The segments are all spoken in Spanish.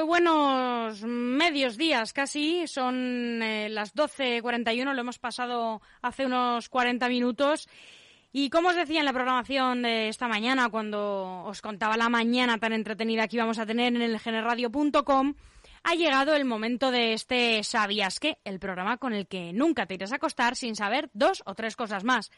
muy buenos medios días casi, son eh, las 12.41, lo hemos pasado hace unos 40 minutos. Y como os decía en la programación de esta mañana, cuando os contaba la mañana tan entretenida que íbamos a tener en el generradio.com, ha llegado el momento de este ¿Sabías qué? El programa con el que nunca te irás a acostar sin saber dos o tres cosas más.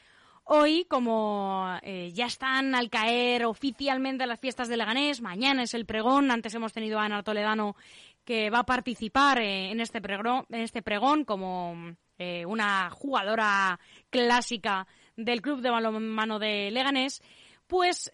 Hoy, como eh, ya están al caer oficialmente las fiestas de Leganés, mañana es el pregón, antes hemos tenido a Ana Toledano que va a participar eh, en, este pregón, en este pregón como eh, una jugadora clásica del Club de Balonmano de Leganés, pues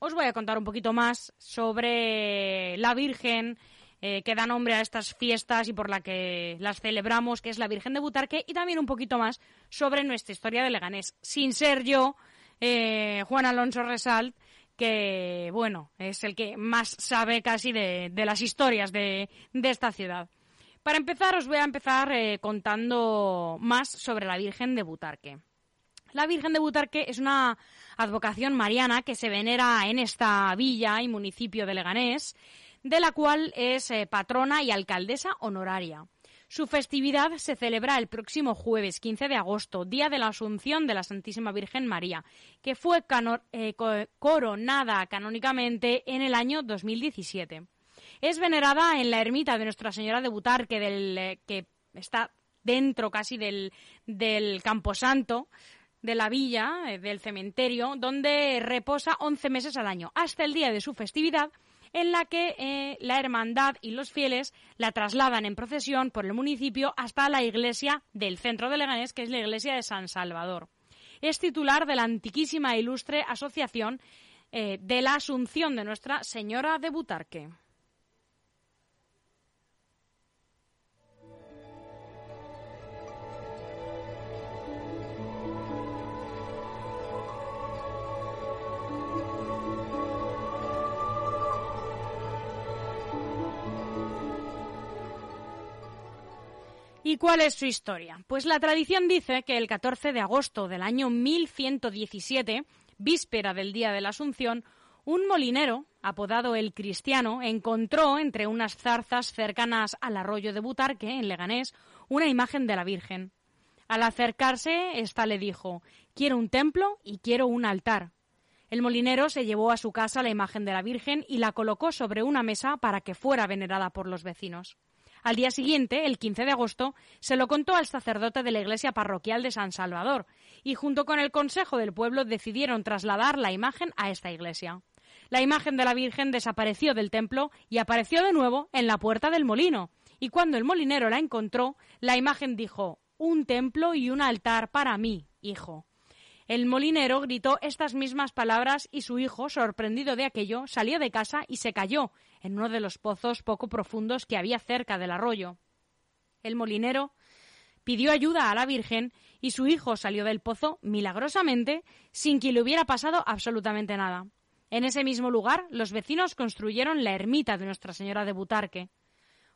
os voy a contar un poquito más sobre la Virgen, eh, que da nombre a estas fiestas y por la que las celebramos, que es la Virgen de Butarque, y también un poquito más sobre nuestra historia de Leganés, sin ser yo, eh, Juan Alonso Resalt, que, bueno, es el que más sabe casi de, las historias de, esta ciudad. Para empezar, os voy a empezar eh, contando más sobre la Virgen de Butarque. La Virgen de Butarque es una advocación mariana que se venera en esta villa y municipio de Leganés de la cual es eh, patrona y alcaldesa honoraria. Su festividad se celebra el próximo jueves 15 de agosto, día de la Asunción de la Santísima Virgen María, que fue eh, coronada canónicamente en el año 2017. Es venerada en la ermita de Nuestra Señora de Butarque, del, eh, que está dentro casi del, del Camposanto, de la villa, del cementerio, donde reposa 11 meses al año, hasta el día de su festividad, en la que eh, la hermandad y los fieles la trasladan en procesión por el municipio hasta la iglesia del centro de Leganés, que es la iglesia de San Salvador. Es titular de la antiquísima e ilustre asociación eh, de la Asunción de Nuestra Señora de Butarque. ¿Y cuál es su historia? Pues la tradición dice que el 14 de agosto del año 1117, víspera del Día de la Asunción, un molinero, apodado el Cristiano, encontró entre unas zarzas cercanas al arroyo de Butarque, en Leganés, una imagen de la Virgen. Al acercarse, ésta le dijo Quiero un templo y quiero un altar. El molinero se llevó a su casa la imagen de la Virgen y la colocó sobre una mesa para que fuera venerada por los vecinos. Al día siguiente, el 15 de agosto, se lo contó al sacerdote de la iglesia parroquial de San Salvador y junto con el Consejo del Pueblo decidieron trasladar la imagen a esta iglesia. La imagen de la Virgen desapareció del templo y apareció de nuevo en la puerta del molino. Y cuando el molinero la encontró, la imagen dijo Un templo y un altar para mí, hijo. El molinero gritó estas mismas palabras y su hijo, sorprendido de aquello, salió de casa y se cayó en uno de los pozos poco profundos que había cerca del arroyo. El molinero pidió ayuda a la Virgen y su hijo salió del pozo milagrosamente sin que le hubiera pasado absolutamente nada. En ese mismo lugar, los vecinos construyeron la ermita de Nuestra Señora de Butarque.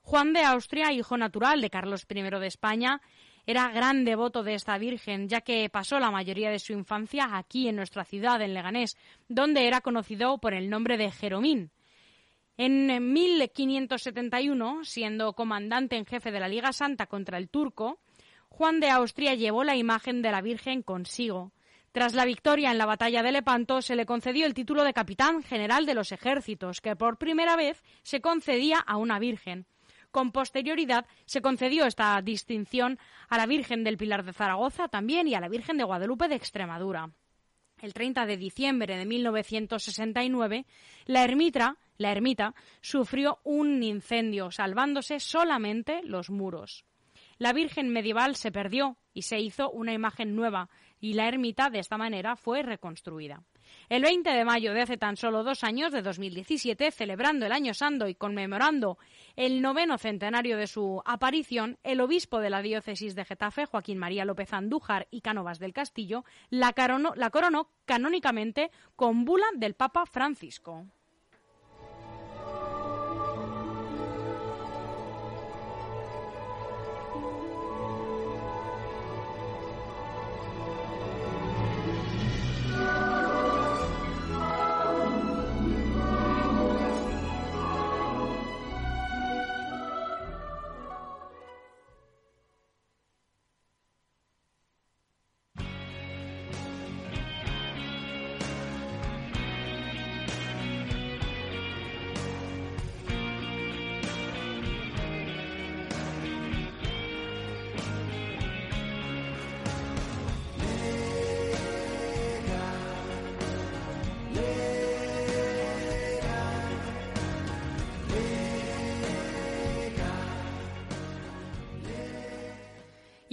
Juan de Austria, hijo natural de Carlos I de España, era gran devoto de esta Virgen, ya que pasó la mayoría de su infancia aquí en nuestra ciudad, en Leganés, donde era conocido por el nombre de Jeromín. En 1571, siendo comandante en jefe de la Liga Santa contra el turco, Juan de Austria llevó la imagen de la Virgen consigo. Tras la victoria en la batalla de Lepanto, se le concedió el título de capitán general de los ejércitos, que por primera vez se concedía a una virgen. Con posterioridad se concedió esta distinción a la Virgen del Pilar de Zaragoza también y a la Virgen de Guadalupe de Extremadura. El 30 de diciembre de 1969, la ermita, la ermita sufrió un incendio, salvándose solamente los muros. La Virgen medieval se perdió y se hizo una imagen nueva, y la ermita de esta manera fue reconstruida. El 20 de mayo de hace tan solo dos años, de 2017, celebrando el Año Sando y conmemorando el noveno centenario de su aparición, el obispo de la diócesis de Getafe, Joaquín María López Andújar y Cánovas del Castillo, la coronó canónicamente con bula del Papa Francisco.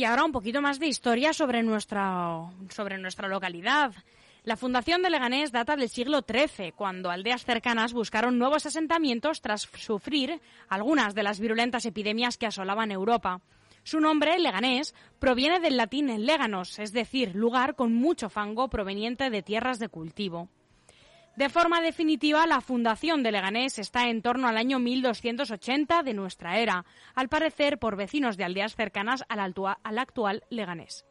Y ahora un poquito más de historia sobre nuestra, sobre nuestra localidad. La fundación de Leganés data del siglo XIII, cuando aldeas cercanas buscaron nuevos asentamientos tras sufrir algunas de las virulentas epidemias que asolaban Europa. Su nombre, Leganés, proviene del latín leganos, es decir, lugar con mucho fango proveniente de tierras de cultivo. De forma definitiva, la fundación de Leganés está en torno al año 1280 de nuestra era, al parecer por vecinos de aldeas cercanas al, al actual Leganés.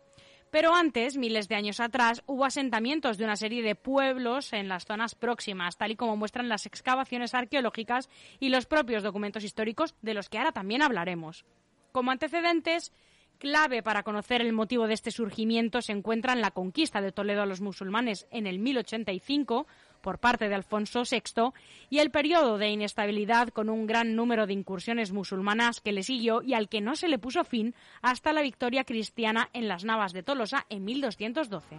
Pero antes, miles de años atrás, hubo asentamientos de una serie de pueblos en las zonas próximas, tal y como muestran las excavaciones arqueológicas y los propios documentos históricos de los que ahora también hablaremos. Como antecedentes, clave para conocer el motivo de este surgimiento se encuentra en la conquista de Toledo a los musulmanes en el 1085 por parte de Alfonso VI y el periodo de inestabilidad con un gran número de incursiones musulmanas que le siguió y al que no se le puso fin hasta la victoria cristiana en las Navas de Tolosa en 1212.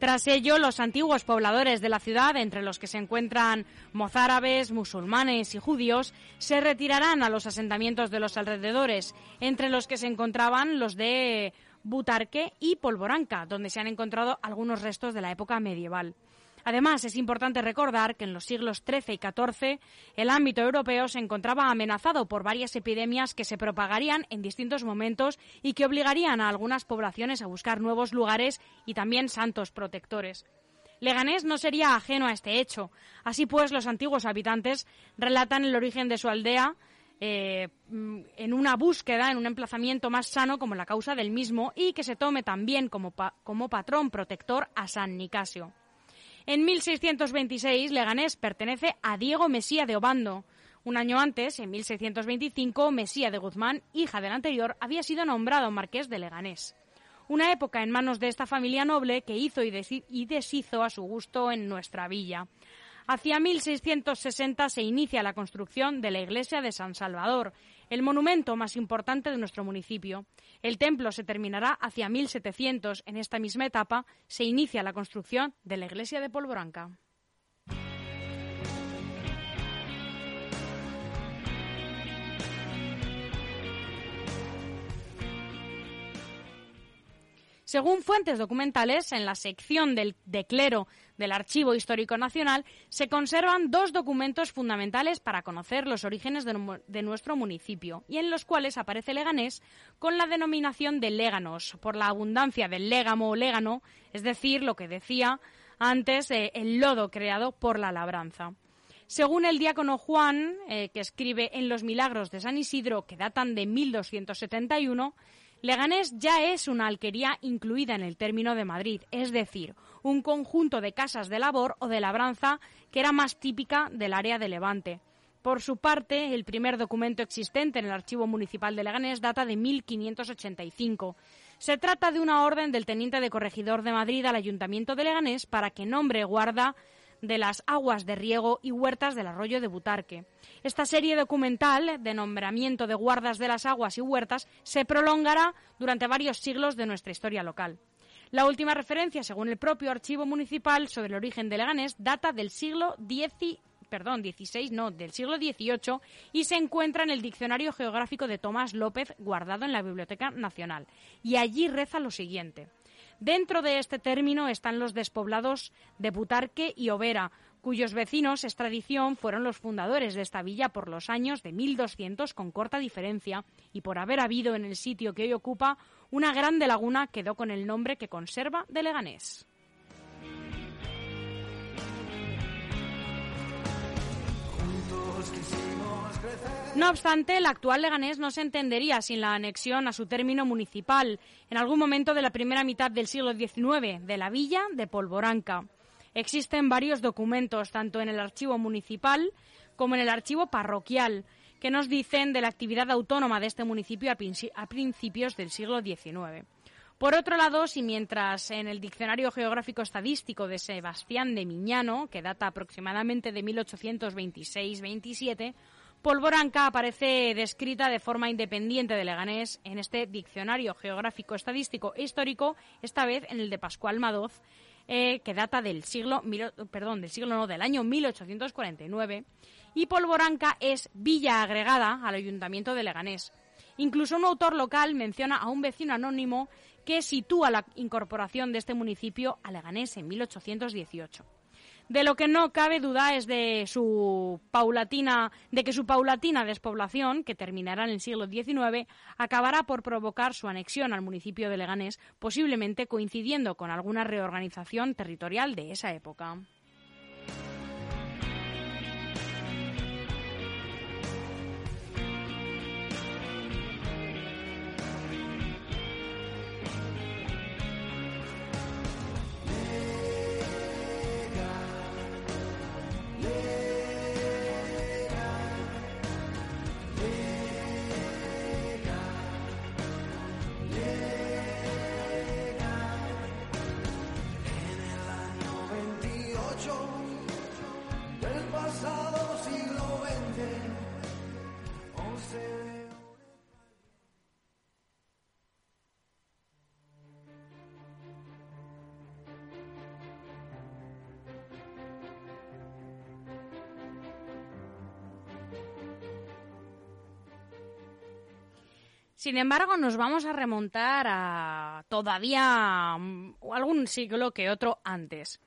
Tras ello, los antiguos pobladores de la ciudad, entre los que se encuentran mozárabes, musulmanes y judíos, se retirarán a los asentamientos de los alrededores, entre los que se encontraban los de Butarque y Polvoranca, donde se han encontrado algunos restos de la época medieval. Además, es importante recordar que en los siglos XIII y XIV el ámbito europeo se encontraba amenazado por varias epidemias que se propagarían en distintos momentos y que obligarían a algunas poblaciones a buscar nuevos lugares y también santos protectores. Leganés no sería ajeno a este hecho. Así pues, los antiguos habitantes relatan el origen de su aldea eh, en una búsqueda, en un emplazamiento más sano como la causa del mismo y que se tome también como, como patrón protector a San Nicasio. En 1626, Leganés pertenece a Diego Mesía de Obando. Un año antes, en 1625, Mesía de Guzmán, hija del anterior, había sido nombrado marqués de Leganés. Una época en manos de esta familia noble que hizo y deshizo a su gusto en nuestra villa. Hacia 1660 se inicia la construcción de la iglesia de San Salvador, el monumento más importante de nuestro municipio. El templo se terminará hacia 1700. En esta misma etapa se inicia la construcción de la iglesia de Polvoranca. Según fuentes documentales, en la sección del declero del Archivo Histórico Nacional se conservan dos documentos fundamentales para conocer los orígenes de, nuestro municipio y en los cuales aparece Leganés con la denominación de Léganos, por la abundancia del légamo o légano, es decir, lo que decía antes, eh, el lodo creado por la labranza. Según el diácono Juan, eh, que escribe en Los Milagros de San Isidro, que datan de 1271, Leganés ya es una alquería incluida en el término de Madrid, es decir, un conjunto de casas de labor o de labranza que era más típica del área de Levante. Por su parte, el primer documento existente en el Archivo Municipal de Leganés data de 1585. Se trata de una orden del teniente de corregidor de Madrid al Ayuntamiento de Leganés para que nombre guarda de las aguas de riego y huertas del arroyo de Butarque. Esta serie documental de nombramiento de guardas de las aguas y huertas se prolongará durante varios siglos de nuestra historia local. La última referencia, según el propio archivo municipal sobre el origen de Leganés, data del siglo XVI, perdón, no, del siglo XVIII y se encuentra en el Diccionario Geográfico de Tomás López, guardado en la Biblioteca Nacional. Y allí reza lo siguiente. Dentro de este término están los despoblados de Butarque y Overa, cuyos vecinos, es tradición, fueron los fundadores de esta villa por los años de 1200 con corta diferencia y por haber habido en el sitio que hoy ocupa una grande laguna quedó con el nombre que conserva de Leganés. No obstante, el actual Leganés no se entendería sin la anexión a su término municipal en algún momento de la primera mitad del siglo XIX de la villa de Polvoranca. Existen varios documentos, tanto en el archivo municipal como en el archivo parroquial, que nos dicen de la actividad autónoma de este municipio a, principios del siglo XIX. Por otro lado, si mientras en el Diccionario Geográfico Estadístico de Sebastián de Miñano, que data aproximadamente de 1826-27, Polvoranca aparece descrita de forma independiente de Leganés en este Diccionario Geográfico Estadístico e Histórico, esta vez en el de Pascual Madoz, eh, que data del siglo, perdón, del siglo no, del año 1849, y Polvoranca es villa agregada al Ayuntamiento de Leganés. Incluso un autor local menciona a un vecino anónimo que sitúa la incorporación de este municipio a Leganés en 1818. De lo que no cabe duda es de su paulatina, de que su paulatina despoblación, que terminará en el siglo XIX, acabará por provocar su anexión al municipio de Leganés, posiblemente coincidiendo con alguna reorganización territorial de esa época. Sin embargo, nos vamos a remontar a todavía mm, algún siglo que otro antes.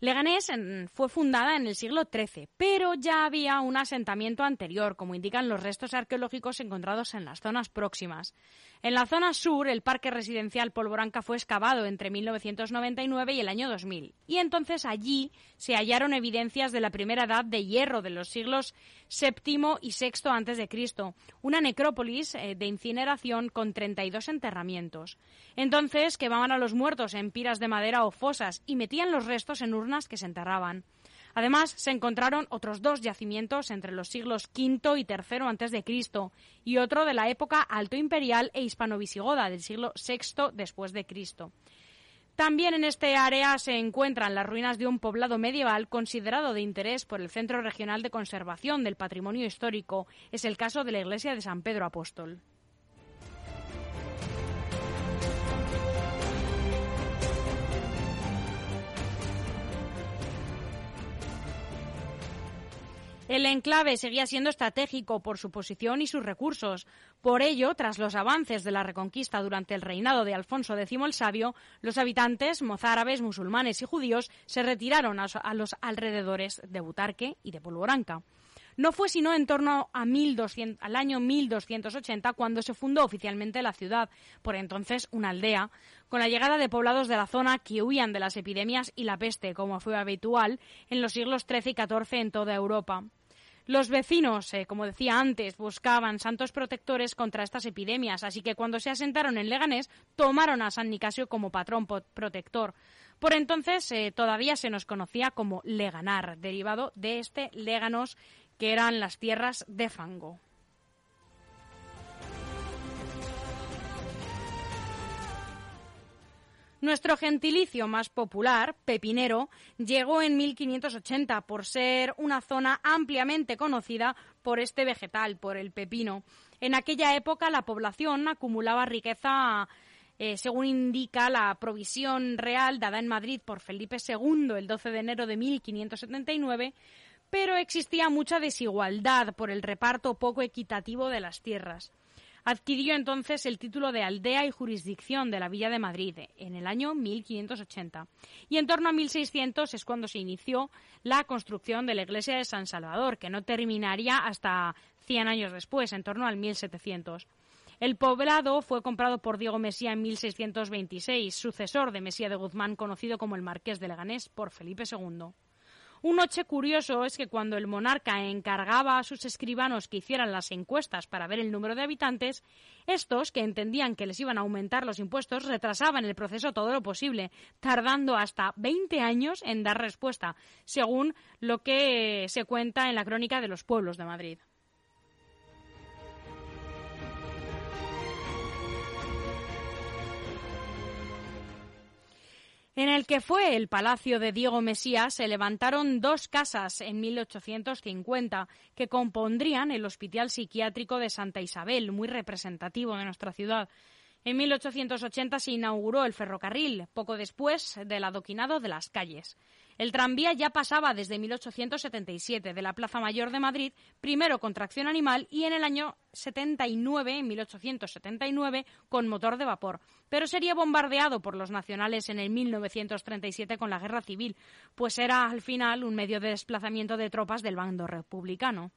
Leganés fue fundada en el siglo XIII, pero ya había un asentamiento anterior, como indican los restos arqueológicos encontrados en las zonas próximas. En la zona sur, el parque residencial Polvoranca fue excavado entre 1999 y el año 2000, y entonces allí se hallaron evidencias de la primera edad de hierro de los siglos VII y VI a.C., una necrópolis eh, de incineración con 32 enterramientos. Entonces quemaban a los muertos en piras de madera o fosas y metían los restos en urnas que se enterraban. Además, se encontraron otros dos yacimientos entre los siglos V y III a.C. y otro de la época alto imperial e hispano-visigoda del siglo VI después de Cristo. También en este área se encuentran las ruinas de un poblado medieval considerado de interés por el Centro Regional de Conservación del Patrimonio Histórico. Es el caso de la iglesia de San Pedro Apóstol. El enclave seguía siendo estratégico por su posición y sus recursos. Por ello, tras los avances de la reconquista durante el reinado de Alfonso X el Sabio, los habitantes mozárabes, musulmanes y judíos se retiraron a, los alrededores de Butarque y de Polvoranca. No fue sino en torno a 1200, al año 1280 cuando se fundó oficialmente la ciudad, por entonces una aldea, con la llegada de poblados de la zona que huían de las epidemias y la peste, como fue habitual en los siglos XIII y XIV en toda Europa. Los vecinos, eh, como decía antes, buscaban santos protectores contra estas epidemias, así que cuando se asentaron en Leganés, tomaron a San Nicasio como patrón protector. Por entonces eh, todavía se nos conocía como Leganar, derivado de este Leganos, que eran las tierras de fango. Nuestro gentilicio más popular, pepinero, llegó en 1580 por ser una zona ampliamente conocida por este vegetal, por el pepino. En aquella época la población acumulaba riqueza eh, según indica la provisión real dada en Madrid por Felipe II el 12 de enero de 1579, pero existía mucha desigualdad por el reparto poco equitativo de las tierras. Adquirió entonces el título de aldea y jurisdicción de la Villa de Madrid en el año 1580. Y en torno a 1600 es cuando se inició la construcción de la iglesia de San Salvador, que no terminaría hasta 100 años después, en torno al 1700. El poblado fue comprado por Diego Mesía en 1626, sucesor de Mesía de Guzmán, conocido como el Marqués de Leganés por Felipe II. Un hecho curioso es que cuando el monarca encargaba a sus escribanos que hicieran las encuestas para ver el número de habitantes, estos, que entendían que les iban a aumentar los impuestos, retrasaban el proceso todo lo posible, tardando hasta 20 años en dar respuesta, según lo que se cuenta en la crónica de los pueblos de Madrid. En el que fue el palacio de Diego Mesías se levantaron dos casas en 1850 que compondrían el Hospital Psiquiátrico de Santa Isabel, muy representativo de nuestra ciudad. En 1880 se inauguró el ferrocarril, poco después del adoquinado de las calles. El tranvía ya pasaba desde 1877 de la Plaza Mayor de Madrid, primero con tracción animal y en el año 79, en 1879, con motor de vapor. Pero sería bombardeado por los nacionales en el 1937 con la Guerra Civil, pues era al final un medio de desplazamiento de tropas del bando republicano.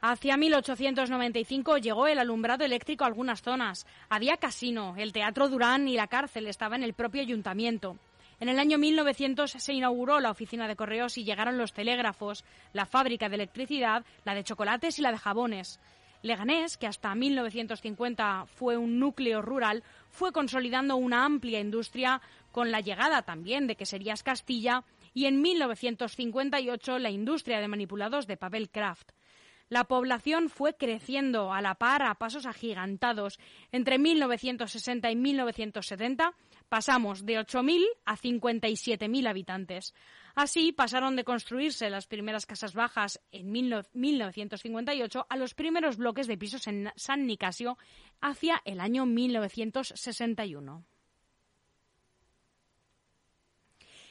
Hacia 1895 llegó el alumbrado eléctrico a algunas zonas. Había casino, el Teatro Durán y la cárcel estaba en el propio ayuntamiento. En el año 1900 se inauguró la oficina de correos y llegaron los telégrafos, la fábrica de electricidad, la de chocolates y la de jabones. Leganés, que hasta 1950 fue un núcleo rural, fue consolidando una amplia industria con la llegada también de queserías Castilla y en 1958 la industria de manipulados de papel craft. La población fue creciendo a la par a pasos agigantados. Entre 1960 y 1970 pasamos de 8.000 a 57.000 habitantes. Así pasaron de construirse las primeras casas bajas en 1958 a los primeros bloques de pisos en San Nicasio hacia el año 1961.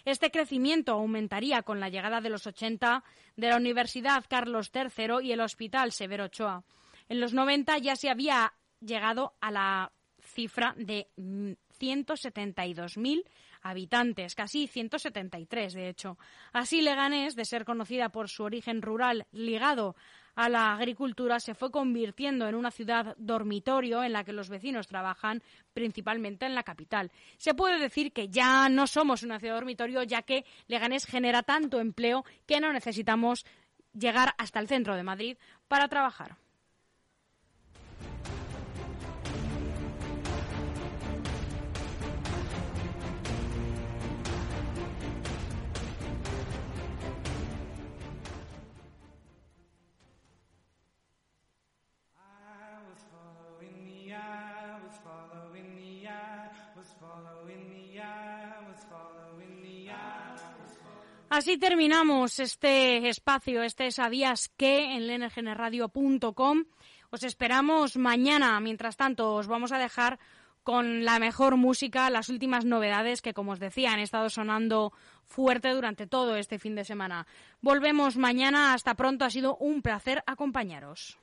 Este crecimiento aumentaría con la llegada de los 80 de la Universidad Carlos III y el Hospital Severo Ochoa. En los 90 ya se había llegado a la cifra de 172.000 habitantes, casi 173 de hecho. Así Leganés, de ser conocida por su origen rural ligado a la agricultura se fue convirtiendo en una ciudad dormitorio en la que los vecinos trabajan principalmente en la capital. Se puede decir que ya no somos una ciudad dormitorio ya que Leganés genera tanto empleo que no necesitamos llegar hasta el centro de Madrid para trabajar. Así terminamos este espacio, este Sabías que en lngnradio.com. Os esperamos mañana. Mientras tanto, os vamos a dejar con la mejor música, las últimas novedades que, como os decía, han estado sonando fuerte durante todo este fin de semana. Volvemos mañana. Hasta pronto. Ha sido un placer acompañaros.